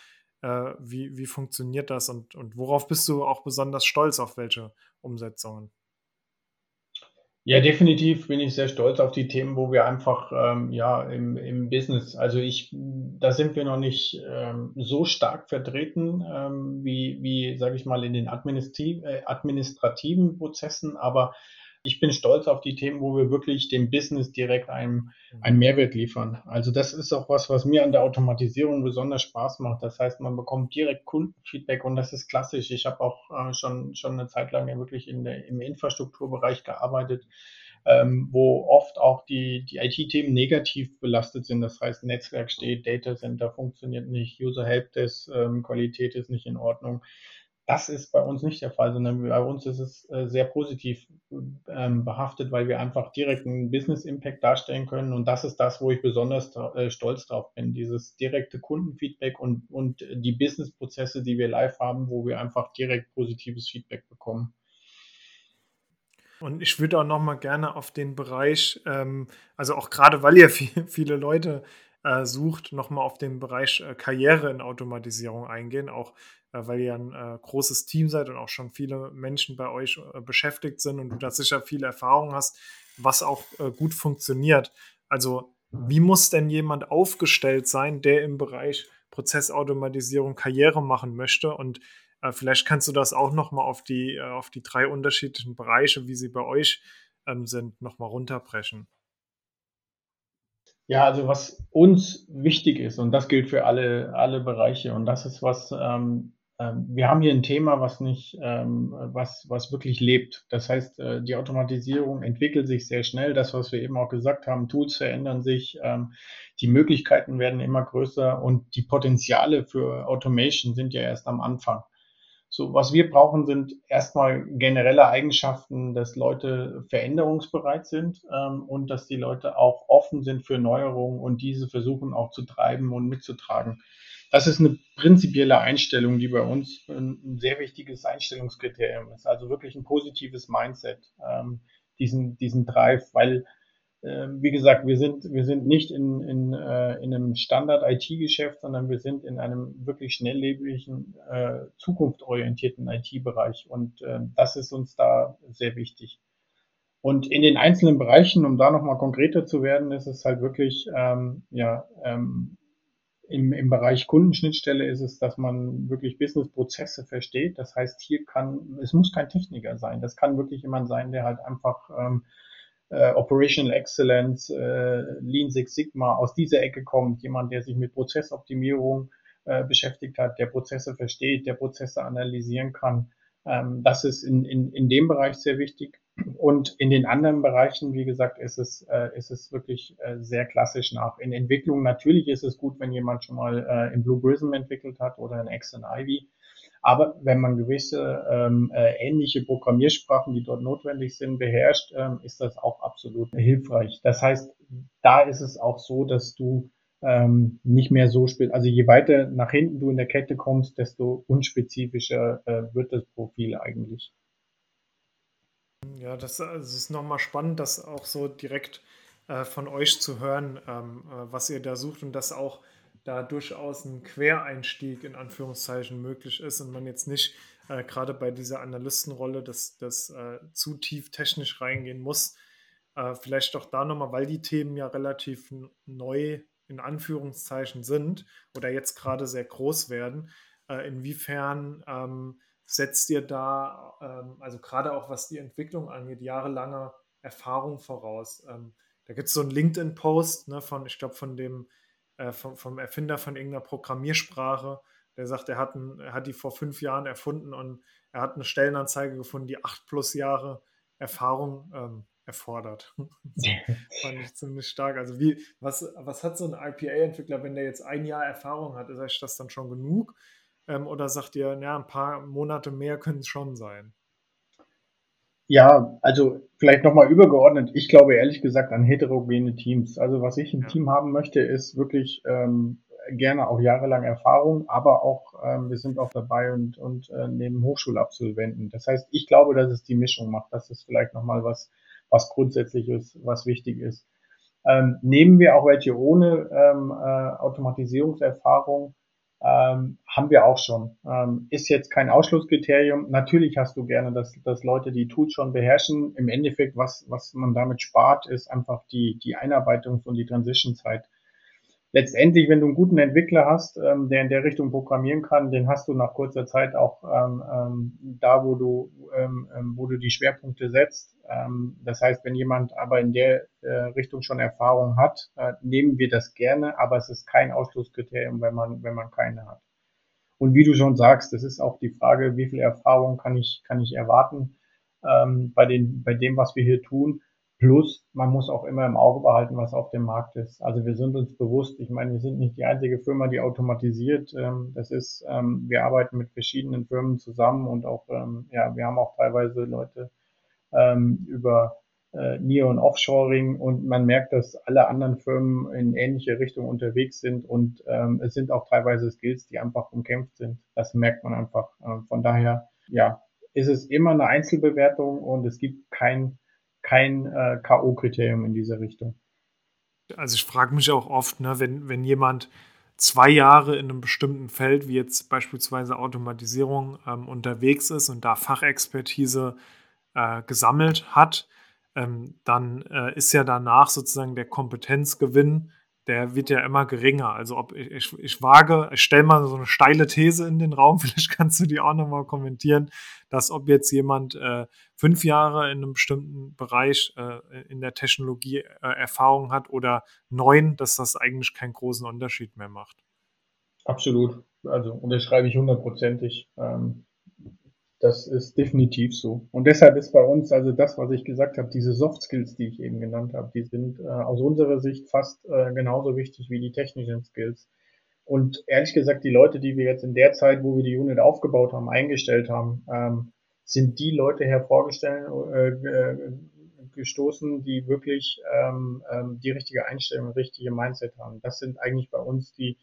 äh, wie, wie funktioniert das und, und worauf bist du auch besonders stolz, auf welche Umsetzungen? Ja, definitiv bin ich sehr stolz auf die Themen, wo wir einfach ähm, ja im, im Business, also ich, da sind wir noch nicht ähm, so stark vertreten ähm, wie, wie sage ich mal, in den äh, administrativen Prozessen, aber ich bin stolz auf die Themen, wo wir wirklich dem Business direkt einen, einen Mehrwert liefern. Also das ist auch was, was mir an der Automatisierung besonders Spaß macht. Das heißt, man bekommt direkt Kundenfeedback und das ist klassisch. Ich habe auch äh, schon, schon eine Zeit lang ja wirklich in der, im Infrastrukturbereich gearbeitet. Ähm, wo oft auch die, die IT-Themen negativ belastet sind. Das heißt, Netzwerk steht, Data Center funktioniert nicht, User Helpdesk, ähm, Qualität ist nicht in Ordnung. Das ist bei uns nicht der Fall, sondern bei uns ist es äh, sehr positiv ähm, behaftet, weil wir einfach direkt einen Business Impact darstellen können. Und das ist das, wo ich besonders äh, stolz drauf bin. Dieses direkte Kundenfeedback und, und die Business-Prozesse, die wir live haben, wo wir einfach direkt positives Feedback bekommen. Und ich würde auch noch mal gerne auf den Bereich, ähm, also auch gerade weil ihr viel, viele Leute äh, sucht, nochmal auf den Bereich äh, Karriere in Automatisierung eingehen, auch äh, weil ihr ein äh, großes Team seid und auch schon viele Menschen bei euch äh, beschäftigt sind und du da sicher viele Erfahrungen hast, was auch äh, gut funktioniert. Also wie muss denn jemand aufgestellt sein, der im Bereich Prozessautomatisierung Karriere machen möchte und Vielleicht kannst du das auch nochmal auf die, auf die drei unterschiedlichen Bereiche, wie sie bei euch ähm, sind, nochmal runterbrechen. Ja, also was uns wichtig ist, und das gilt für alle, alle Bereiche, und das ist was, ähm, äh, wir haben hier ein Thema, was nicht, ähm, was, was wirklich lebt. Das heißt, äh, die Automatisierung entwickelt sich sehr schnell. Das, was wir eben auch gesagt haben, Tools verändern sich, ähm, die Möglichkeiten werden immer größer und die Potenziale für Automation sind ja erst am Anfang. So, was wir brauchen, sind erstmal generelle Eigenschaften, dass Leute veränderungsbereit sind ähm, und dass die Leute auch offen sind für Neuerungen und diese versuchen auch zu treiben und mitzutragen. Das ist eine prinzipielle Einstellung, die bei uns ein, sehr wichtiges Einstellungskriterium ist. Also wirklich ein positives Mindset, ähm, diesen, diesen Drive, weil wie gesagt, wir sind, wir sind nicht in, in, äh, in einem Standard-IT-Geschäft, sondern wir sind in einem wirklich schnelllebigen, äh, zukunftsorientierten IT-Bereich. Und äh, das ist uns da sehr wichtig. Und in den einzelnen Bereichen, um da nochmal konkreter zu werden, ist es halt wirklich, ähm, ja, ähm, im, im Bereich Kundenschnittstelle ist es, dass man wirklich Businessprozesse versteht. Das heißt, hier kann, es muss kein Techniker sein. Das kann wirklich jemand sein, der halt einfach ähm, äh, Operational Excellence, äh, Lean Six Sigma aus dieser Ecke kommt, jemand, der sich mit Prozessoptimierung äh, beschäftigt hat, der Prozesse versteht, der Prozesse analysieren kann. Ähm, das ist in, in, in dem Bereich sehr wichtig. Und in den anderen Bereichen, wie gesagt, ist es, äh, ist es wirklich äh, sehr klassisch nach. In Entwicklung natürlich ist es gut, wenn jemand schon mal äh, in Blue Prism entwickelt hat oder in X und Ivy. Aber wenn man gewisse ähm, äh, ähnliche Programmiersprachen, die dort notwendig sind, beherrscht, ähm, ist das auch absolut hilfreich. Das heißt, da ist es auch so, dass du ähm, nicht mehr so spät, also je weiter nach hinten du in der Kette kommst, desto unspezifischer äh, wird das Profil eigentlich. Ja, das, also das ist nochmal spannend, das auch so direkt äh, von euch zu hören, ähm, äh, was ihr da sucht und das auch da durchaus ein Quereinstieg in Anführungszeichen möglich ist und man jetzt nicht äh, gerade bei dieser Analystenrolle das, das äh, zu tief technisch reingehen muss. Äh, vielleicht doch da nochmal, weil die Themen ja relativ neu in Anführungszeichen sind oder jetzt gerade sehr groß werden. Äh, inwiefern ähm, setzt ihr da, ähm, also gerade auch was die Entwicklung angeht, jahrelange Erfahrung voraus? Ähm, da gibt es so einen LinkedIn-Post ne, von, ich glaube, von dem äh, vom, vom, Erfinder von irgendeiner Programmiersprache, der sagt, er hat, ein, er hat die vor fünf Jahren erfunden und er hat eine Stellenanzeige gefunden, die acht plus Jahre Erfahrung ähm, erfordert. fand ich ziemlich stark. Also wie, was, was hat so ein IPA-Entwickler, wenn der jetzt ein Jahr Erfahrung hat, ist euch das dann schon genug? Ähm, oder sagt ihr, ja, ein paar Monate mehr können es schon sein? Ja, also vielleicht nochmal übergeordnet. Ich glaube ehrlich gesagt an heterogene Teams. Also was ich im. Team haben möchte, ist wirklich ähm, gerne auch jahrelang Erfahrung, aber auch ähm, wir sind auch dabei und, und äh, neben Hochschulabsolventen. Das heißt, ich glaube, dass es die Mischung macht. Das ist vielleicht nochmal was, was grundsätzliches, was wichtig ist. Ähm, nehmen wir auch welche ohne ähm, äh, Automatisierungserfahrung, ähm, haben wir auch schon. Ähm, ist jetzt kein Ausschlusskriterium. Natürlich hast du gerne, dass, dass Leute die Tools schon beherrschen. Im Endeffekt, was, was man damit spart, ist einfach die, die Einarbeitungs- und die Transition-Zeit letztendlich, wenn du einen guten Entwickler hast, ähm, der in der Richtung programmieren kann, den hast du nach kurzer Zeit auch ähm, ähm, da, wo du, ähm, ähm, wo du die Schwerpunkte setzt. Ähm, das heißt, wenn jemand aber in der äh, Richtung schon Erfahrung hat, äh, nehmen wir das gerne, aber es ist kein Ausschlusskriterium, wenn man, wenn man keine hat. Und wie du schon sagst, das ist auch die Frage, wie viel Erfahrung kann ich, kann ich erwarten ähm, bei, den, bei dem, was wir hier tun. Plus, man muss auch immer im Auge behalten, was auf dem Markt ist. Also wir sind uns bewusst, ich meine, wir sind nicht die einzige Firma, die automatisiert. Ähm, das ist, ähm, wir arbeiten mit verschiedenen Firmen zusammen und auch, ähm, ja, wir haben auch teilweise Leute über äh, Near- und Offshoring und man merkt, dass alle anderen Firmen in ähnliche Richtung unterwegs sind und es sind auch teilweise Skills, die einfach umkämpft sind. Das merkt man einfach. von daher, ja, ist es immer eine Einzelbewertung und es gibt kein kein äh, K.O.-Kriterium in dieser Richtung. Also ich frage mich auch oft, ne, wenn, wenn jemand zwei Jahre in einem bestimmten Feld, wie jetzt beispielsweise Automatisierung, ähm, unterwegs ist und da Fachexpertise äh, gesammelt hat, ähm, dann äh, ist ja danach sozusagen der Kompetenzgewinn der wird ja immer geringer. Also ob ich, ich, ich wage, ich stelle mal so eine steile These in den Raum, vielleicht kannst du die auch nochmal kommentieren, dass ob jetzt jemand äh, fünf Jahre in einem bestimmten Bereich äh, in der Technologie äh, Erfahrung hat oder neun, dass das eigentlich keinen großen Unterschied mehr macht. Absolut. Also unterschreibe ich hundertprozentig. Ähm, Das ist definitiv so. Und deshalb ist bei uns also das, was ich gesagt habe, diese Soft Skills, die ich eben genannt habe, die sind äh, aus unserer Sicht fast äh, genauso wichtig wie die technischen Skills. Und ehrlich gesagt, die Leute, die wir jetzt in der Zeit, wo wir die Unit aufgebaut haben, eingestellt haben, ähm, sind die Leute hervorgestellt, äh, gestoßen, die wirklich ähm, ähm, die richtige Einstellung, richtige Mindset haben. Das sind eigentlich bei uns die,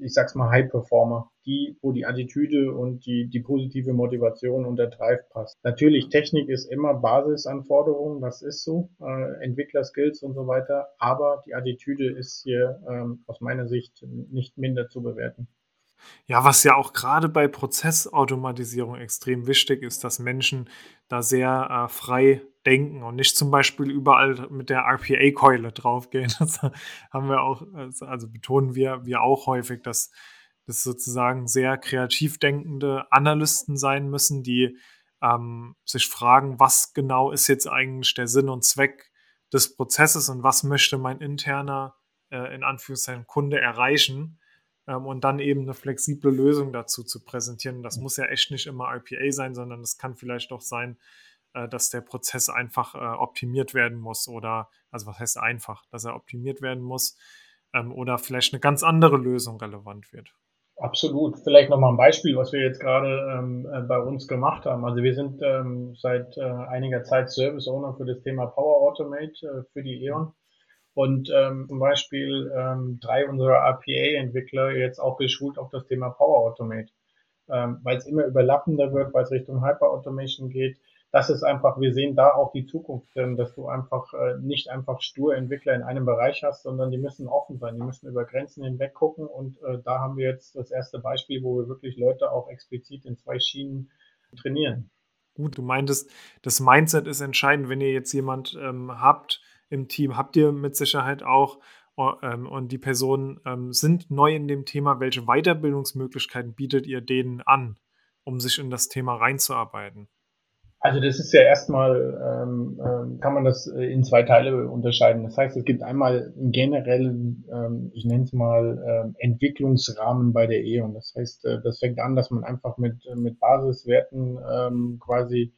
ich sag's mal, High Performer, die, wo die Attitüde und die, die positive Motivation und der Drive passt. Natürlich, Technik ist immer Basisanforderung, das ist so, äh, Entwicklerskills und so weiter, aber die Attitüde ist hier ähm, aus meiner Sicht nicht minder zu bewerten. Ja, was ja auch gerade bei Prozessautomatisierung extrem wichtig ist, dass Menschen da sehr äh, frei denken und nicht zum Beispiel überall mit der RPA-Keule draufgehen. Das haben wir auch, also betonen wir, wir auch häufig, dass das sozusagen sehr kreativ denkende Analysten sein müssen, die ähm, sich fragen, was genau ist jetzt eigentlich der Sinn und Zweck des Prozesses und was möchte mein interner, äh, in Anführungszeichen, Kunde erreichen ähm, und dann eben eine flexible Lösung dazu zu präsentieren. Das muss ja echt nicht immer RPA sein, sondern es kann vielleicht auch sein, dass der Prozess einfach äh, optimiert werden muss oder, also was heißt einfach, dass er optimiert werden muss ähm, oder vielleicht eine ganz andere Lösung relevant wird. Absolut. Vielleicht nochmal ein Beispiel, was wir jetzt gerade ähm, äh, bei uns gemacht haben. Also wir sind ähm, seit äh, einiger Zeit Service Owner für das Thema Power Automate äh, für die E.ON. Und ähm, zum Beispiel ähm, drei unserer RPA-Entwickler jetzt auch geschult auf das Thema Power Automate, ähm, weil es immer überlappender wird, weil es Richtung Hyper Automation geht. Das ist einfach, wir sehen da auch die Zukunft, denn dass du einfach äh, nicht einfach stur Entwickler in einem Bereich hast, sondern die müssen offen sein, die müssen über Grenzen hinweg gucken und äh, da haben wir jetzt das erste Beispiel, wo wir wirklich Leute auch explizit in zwei Schienen trainieren. Gut, du meintest, das Mindset ist entscheidend, wenn ihr jetzt jemand ähm, habt, im Team habt ihr mit Sicherheit auch ähm, und die Personen ähm, sind neu in dem Thema. Welche Weiterbildungsmöglichkeiten bietet ihr denen an, um sich in das Thema reinzuarbeiten? Also das ist ja erstmal, ähm, ähm kann man das äh, in zwei Teile unterscheiden. Das heißt, es gibt einmal einen generellen, ähm, ich nenne es mal, ähm, Entwicklungsrahmen bei der E.ON. Das heißt, äh, das fängt an, dass man einfach mit, mit Basiswerten ähm, quasi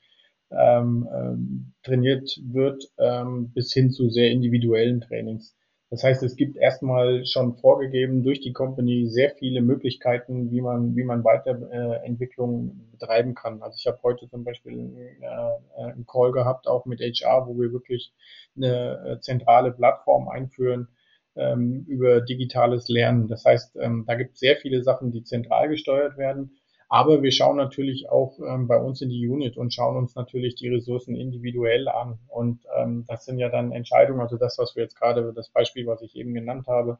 ähm, ähm, trainiert wird, ähm, bis hin zu sehr individuellen Trainings. Das heißt, es gibt erstmal schon vorgegeben durch die Company sehr viele Möglichkeiten, wie man, wie man Weiterentwicklung äh, betreiben kann. Also ich habe heute zum Beispiel äh, einen Call gehabt, auch mit HR, wo wir wirklich eine äh, zentrale Plattform einführen ähm, über digitales Lernen. Das heißt, ähm, da gibt es sehr viele Sachen, die zentral gesteuert werden. Aber wir schauen natürlich auch ähm, bei uns in die Unit und schauen uns natürlich die Ressourcen individuell an. Und ähm, das sind ja dann Entscheidungen, also das, was wir jetzt gerade, das Beispiel, was ich eben genannt habe,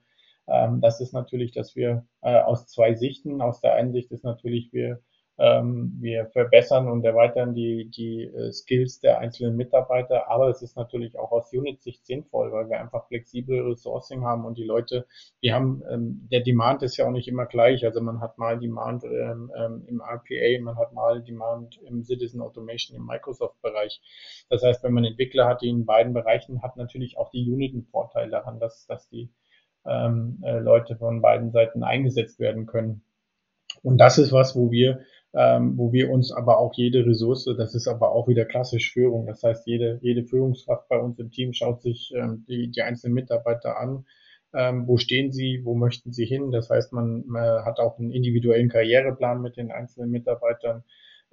ähm, das ist natürlich, dass wir äh, aus zwei Sichten, aus der einen Sicht ist natürlich, wir wir verbessern und erweitern die, die äh, Skills der einzelnen Mitarbeiter, aber es ist natürlich auch aus Unit-Sicht sinnvoll, weil wir einfach flexible Resourcing haben und die Leute, die haben, ähm, der Demand ist ja auch nicht immer gleich. Also man hat mal Demand ähm, ähm im RPA, man hat mal Demand im Citizen Automation im Microsoft-Bereich. Das heißt, wenn man Entwickler hat, die in beiden Bereichen hat natürlich auch die Unit einen Vorteil daran, dass, dass die ähm, äh, Leute von beiden Seiten eingesetzt werden können. Und das ist was, wo wir ähm, wo wir uns aber auch jede Ressource, das ist aber auch wieder klassisch Führung, das heißt, jede, jede Führungskraft bei uns im Team schaut sich ähm, die, die einzelnen Mitarbeiter an, ähm, wo stehen sie, wo möchten sie hin, das heißt, man, man hat auch einen individuellen Karriereplan mit den einzelnen Mitarbeitern,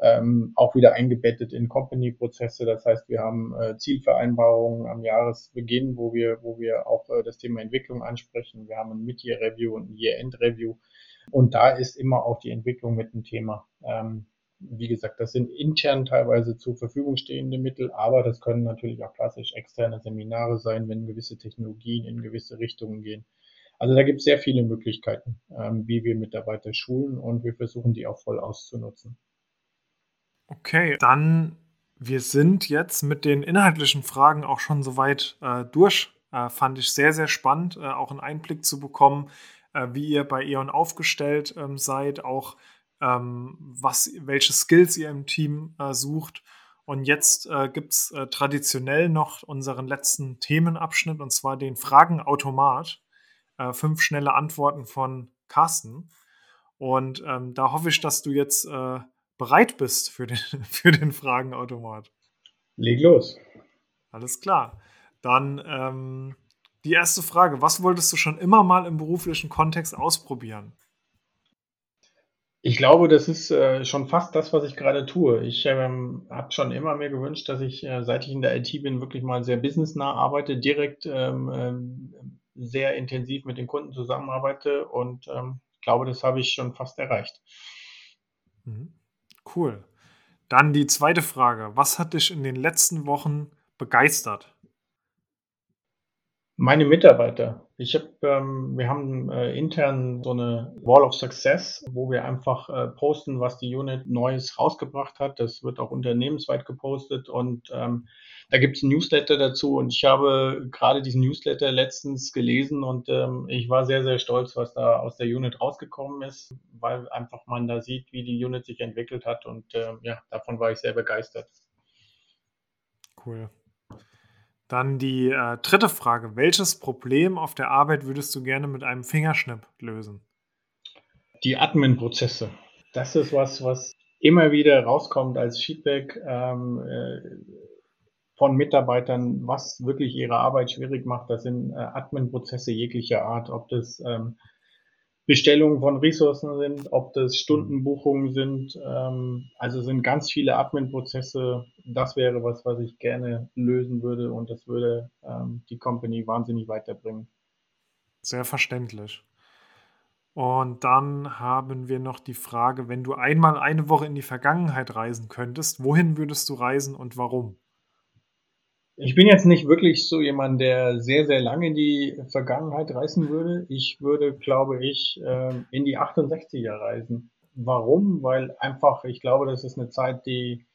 ähm, auch wieder eingebettet in Company-Prozesse. Das heißt, wir haben äh, Zielvereinbarungen am Jahresbeginn, wo wir, wo wir auch äh, das Thema Entwicklung ansprechen. Wir haben ein Mid-Year-Review und ein Year-End-Review. Und da ist immer auch die Entwicklung mit dem Thema. Ähm, wie gesagt, das sind intern teilweise zur Verfügung stehende Mittel, aber das können natürlich auch klassisch externe Seminare sein, wenn gewisse Technologien in gewisse Richtungen gehen. Also da gibt es sehr viele Möglichkeiten, ähm, wie wir Mitarbeiter schulen und wir versuchen die auch voll auszunutzen. Okay, dann wir sind jetzt mit den inhaltlichen Fragen auch schon soweit äh, durch. Äh, fand ich sehr, sehr spannend, äh, auch einen Einblick zu bekommen, wie ihr bei E.ON aufgestellt ähm, seid, auch ähm, was, welche Skills ihr im Team äh, sucht. Und jetzt äh, gibt es äh, traditionell noch unseren letzten Themenabschnitt, und zwar den Fragenautomat. Äh, fünf schnelle Antworten von Carsten. Und ähm, da hoffe ich, dass du jetzt äh, bereit bist für den, für den Fragenautomat. Leg los. Alles klar. Dann ähm, die erste Frage. Was wolltest du schon immer mal im beruflichen Kontext ausprobieren? Ich glaube, das ist äh, schon fast das, was ich gerade tue. Ich ähm, habe schon immer mir gewünscht, dass ich, äh, seit ich in der IT bin, wirklich mal sehr businessnah arbeite, direkt ähm, ähm, sehr intensiv mit den Kunden zusammenarbeite und ähm, ich glaube, das habe ich schon fast erreicht. Mhm. Cool. Dann die zweite Frage. Was hat dich in den letzten Wochen begeistert? Meine Mitarbeiter. Ich habe, ähm, wir haben äh, intern so eine Wall of Success, wo wir einfach äh, posten, was die Unit Neues rausgebracht hat. Das wird auch unternehmensweit gepostet und ähm, da gibt es ein Newsletter dazu und ich habe gerade diesen Newsletter letztens gelesen und ähm, ich war sehr, sehr stolz, was da aus der Unit rausgekommen ist, weil einfach man da sieht, wie die Unit sich entwickelt hat und äh, ja, davon war ich sehr begeistert. Cool. Dann die äh, dritte Frage. Welches Problem auf der Arbeit würdest du gerne mit einem Fingerschnipp lösen? Die Admin-Prozesse. Das ist was, was immer wieder rauskommt als Feedback ähm, äh, von Mitarbeitern, was wirklich ihre Arbeit schwierig macht. Das sind äh, Admin-Prozesse jeglicher Art, ob das ähm, Bestellungen von Ressourcen sind, ob das Stundenbuchungen sind. Ähm, also sind ganz viele Admin-Prozesse. Das wäre was, was ich gerne lösen würde und das würde ähm, die Company wahnsinnig weiterbringen. Sehr verständlich. Und dann haben wir noch die Frage, wenn du einmal eine Woche in die Vergangenheit reisen könntest, wohin würdest du reisen und warum? Ich bin jetzt nicht wirklich so jemand, der sehr, sehr lange in die Vergangenheit reisen würde. Ich würde, glaube ich, ähm, in die 68er reisen. Warum? Weil einfach, ich glaube, das ist eine Zeit, die,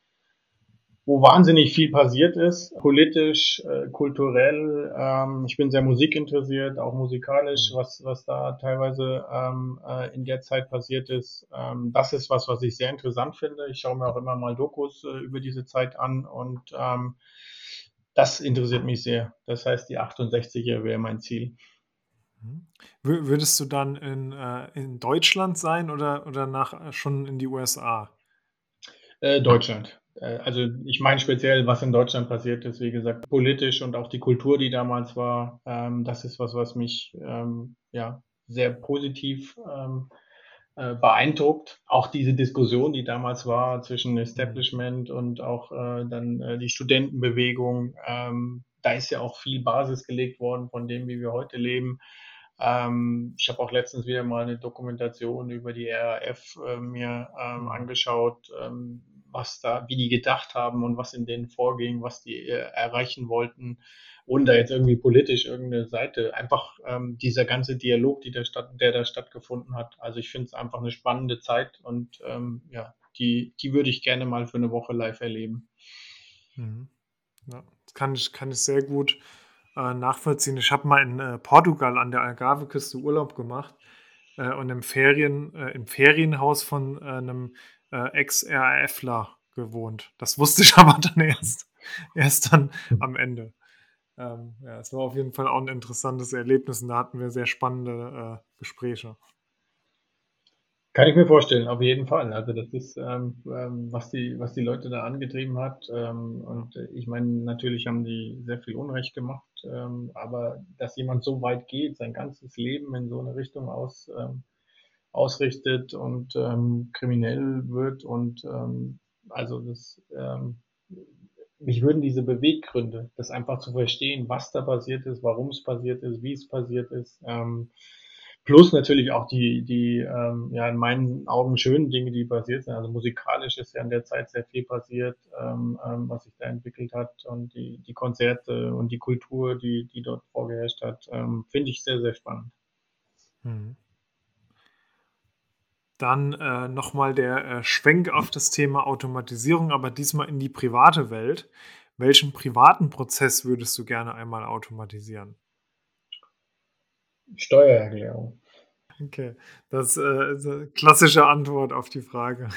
wo wahnsinnig viel passiert ist, politisch, äh, kulturell. Ähm, ich bin sehr musikinteressiert, auch musikalisch, was, was da teilweise ähm, äh, in der Zeit passiert ist. das ist was, was ich sehr interessant finde. Ich schaue mir auch immer mal Dokus äh, über diese Zeit an und das interessiert mich sehr. Das heißt, die 68er wäre mein Ziel. Mhm. Würdest du dann in, äh, in Deutschland sein oder, oder nach, äh, schon in die USA? Äh, Deutschland. Äh, also ich meine speziell, was in Deutschland passiert ist, wie gesagt, politisch und auch die Kultur, die damals war, ähm, das ist was, was mich ähm, ja, sehr positiv ähm, äh, beeindruckt. Auch diese Diskussion, die damals war zwischen Establishment und auch äh, dann äh, die Studentenbewegung, ähm, da ist ja auch viel Basis gelegt worden von dem, wie wir heute leben. Ähm, ich habe auch letztens wieder mal eine Dokumentation über die RAF äh, mir ähm, angeschaut, ähm, was da, wie die gedacht haben und was in denen vorging, was die äh, erreichen wollten ohne da jetzt irgendwie politisch irgendeine Seite, einfach ähm, dieser ganze Dialog, die der, Stadt, der da stattgefunden hat. Also ich finde es einfach eine spannende Zeit und ähm, ja, die, die würde ich gerne mal für eine Woche live erleben. Mhm. Ja, das kann ich, kann ich sehr gut äh, nachvollziehen. Ich habe mal in äh, Portugal an der Algarve-Küste Urlaub gemacht äh, und im, Ferien, äh, im Ferienhaus von äh, einem äh, Ex-RAFler gewohnt. Das wusste ich aber dann erst, erst dann am Ende. Ähm, ja, es war auf jeden Fall auch ein interessantes Erlebnis und da hatten wir sehr spannende äh, Gespräche. Kann ich mir vorstellen, auf jeden Fall. Also das ist, ähm, ähm, was die, was die Leute da angetrieben hat. Ähm, und ich meine, natürlich haben die sehr viel Unrecht gemacht, ähm, aber dass jemand so weit geht, sein ganzes Leben in so eine Richtung aus, ähm, ausrichtet und ähm, kriminell wird und ähm, also das ähm, mich würden diese Beweggründe, das einfach zu verstehen, was da passiert ist, warum es passiert ist, wie es passiert ist, ähm, plus natürlich auch die, die ähm, ja in meinen Augen schönen Dinge, die passiert sind. Also musikalisch ist ja in der Zeit sehr viel passiert, ähm, ähm, was sich da entwickelt hat und die, die Konzerte und die Kultur, die, die dort vorgeherrscht hat, ähm, finde ich sehr, sehr spannend. Mhm. Dann äh, nochmal der äh, Schwenk auf das Thema Automatisierung, aber diesmal in die private Welt. Welchen privaten Prozess würdest du gerne einmal automatisieren? Steuererklärung. Okay, das äh, ist eine klassische Antwort auf die Frage.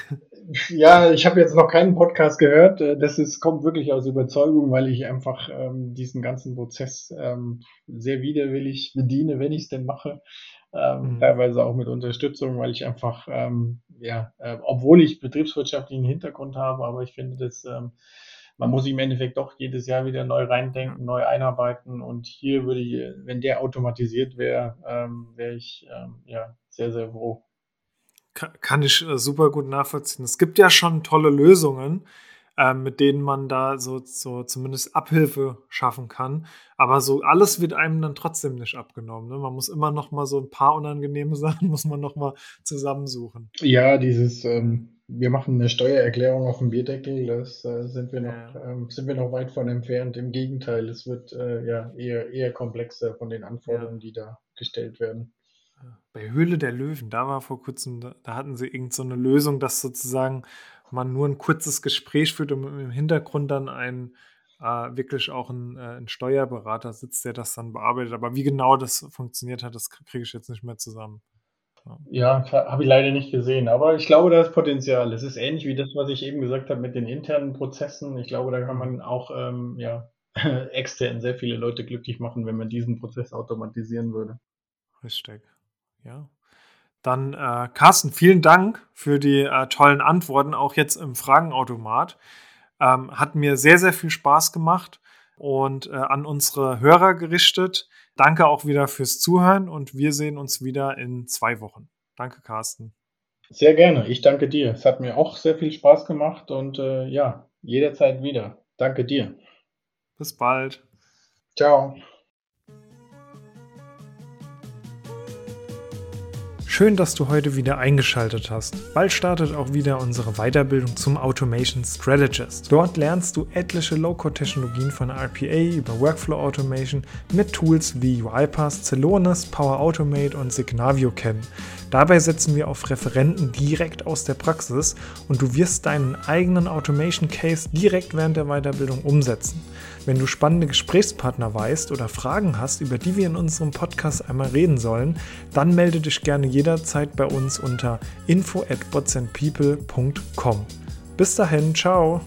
Ja, ich habe jetzt noch keinen Podcast gehört. Äh, das ist, kommt wirklich aus Überzeugung, weil ich einfach ähm, diesen ganzen Prozess ähm, sehr widerwillig bediene, wenn ich es denn mache ähm, mhm. teilweise auch mit Unterstützung, weil ich einfach ähm, ja, äh, obwohl ich betriebswirtschaftlichen Hintergrund habe, aber ich finde, dass ähm, man muss sich im Endeffekt doch jedes Jahr wieder neu reindenken, neu einarbeiten. Und hier würde ich, wenn der automatisiert wäre, ähm, wäre ich ähm, ja sehr, sehr froh. Kann ich äh, super gut nachvollziehen. Es gibt ja schon tolle Lösungen, äh, mit denen man da so, so zumindest Abhilfe schaffen kann. Aber so alles wird einem dann trotzdem nicht abgenommen. Ne? Man muss immer noch mal so ein paar unangenehme Sachen muss man noch mal zusammensuchen. Ja, dieses ähm, wir machen eine Steuererklärung auf dem Bierdeckel, das äh, sind wir noch ja. ähm, sind wir noch weit von entfernt. Im Gegenteil, es wird äh, ja eher eher komplexer von den Anforderungen, ja. die da gestellt werden. Bei Höhle der Löwen, da war vor kurzem, da, da hatten sie irgend so eine Lösung, dass sozusagen man nur ein kurzes Gespräch führt und im Hintergrund dann ein äh, wirklich auch ein, äh, ein, Steuerberater sitzt, der das dann bearbeitet. Aber wie genau das funktioniert hat, das kriege ich jetzt nicht mehr zusammen. Ja, habe ich leider nicht gesehen, aber ich glaube, da ist Potenzial. Es ist ähnlich wie das, was ich eben gesagt habe mit den internen Prozessen. Ich glaube, da kann man auch ähm, ja, extern sehr viele Leute glücklich machen, wenn man diesen Prozess automatisieren würde. Richtig. Ja. Dann, äh, Carsten, vielen Dank für die äh, tollen Antworten, auch jetzt im Fragenautomat. Ähm, hat mir sehr, sehr viel Spaß gemacht und äh, an unsere Hörer gerichtet. Danke auch wieder fürs Zuhören und wir sehen uns wieder in zwei Wochen. Danke, Carsten. Sehr gerne. Ich danke dir. Es hat mir auch sehr viel Spaß gemacht und äh, ja, jederzeit wieder. Danke dir. Bis bald. Ciao. Schön, dass du heute wieder eingeschaltet hast. Bald startet auch wieder unsere Weiterbildung zum Automation Strategist. Dort lernst du etliche Low-Code-Technologien von RPA über Workflow Automation mit Tools wie UiPath, Celonis, Power Automate und Signavio kennen. Dabei setzen wir auf Referenten direkt aus der Praxis und du wirst deinen eigenen Automation Case direkt während der Weiterbildung umsetzen. Wenn du spannende Gesprächspartner weißt oder Fragen hast, über die wir in unserem Podcast einmal reden sollen, dann melde dich gerne jederzeit bei uns unter info at Bis dahin, ciao!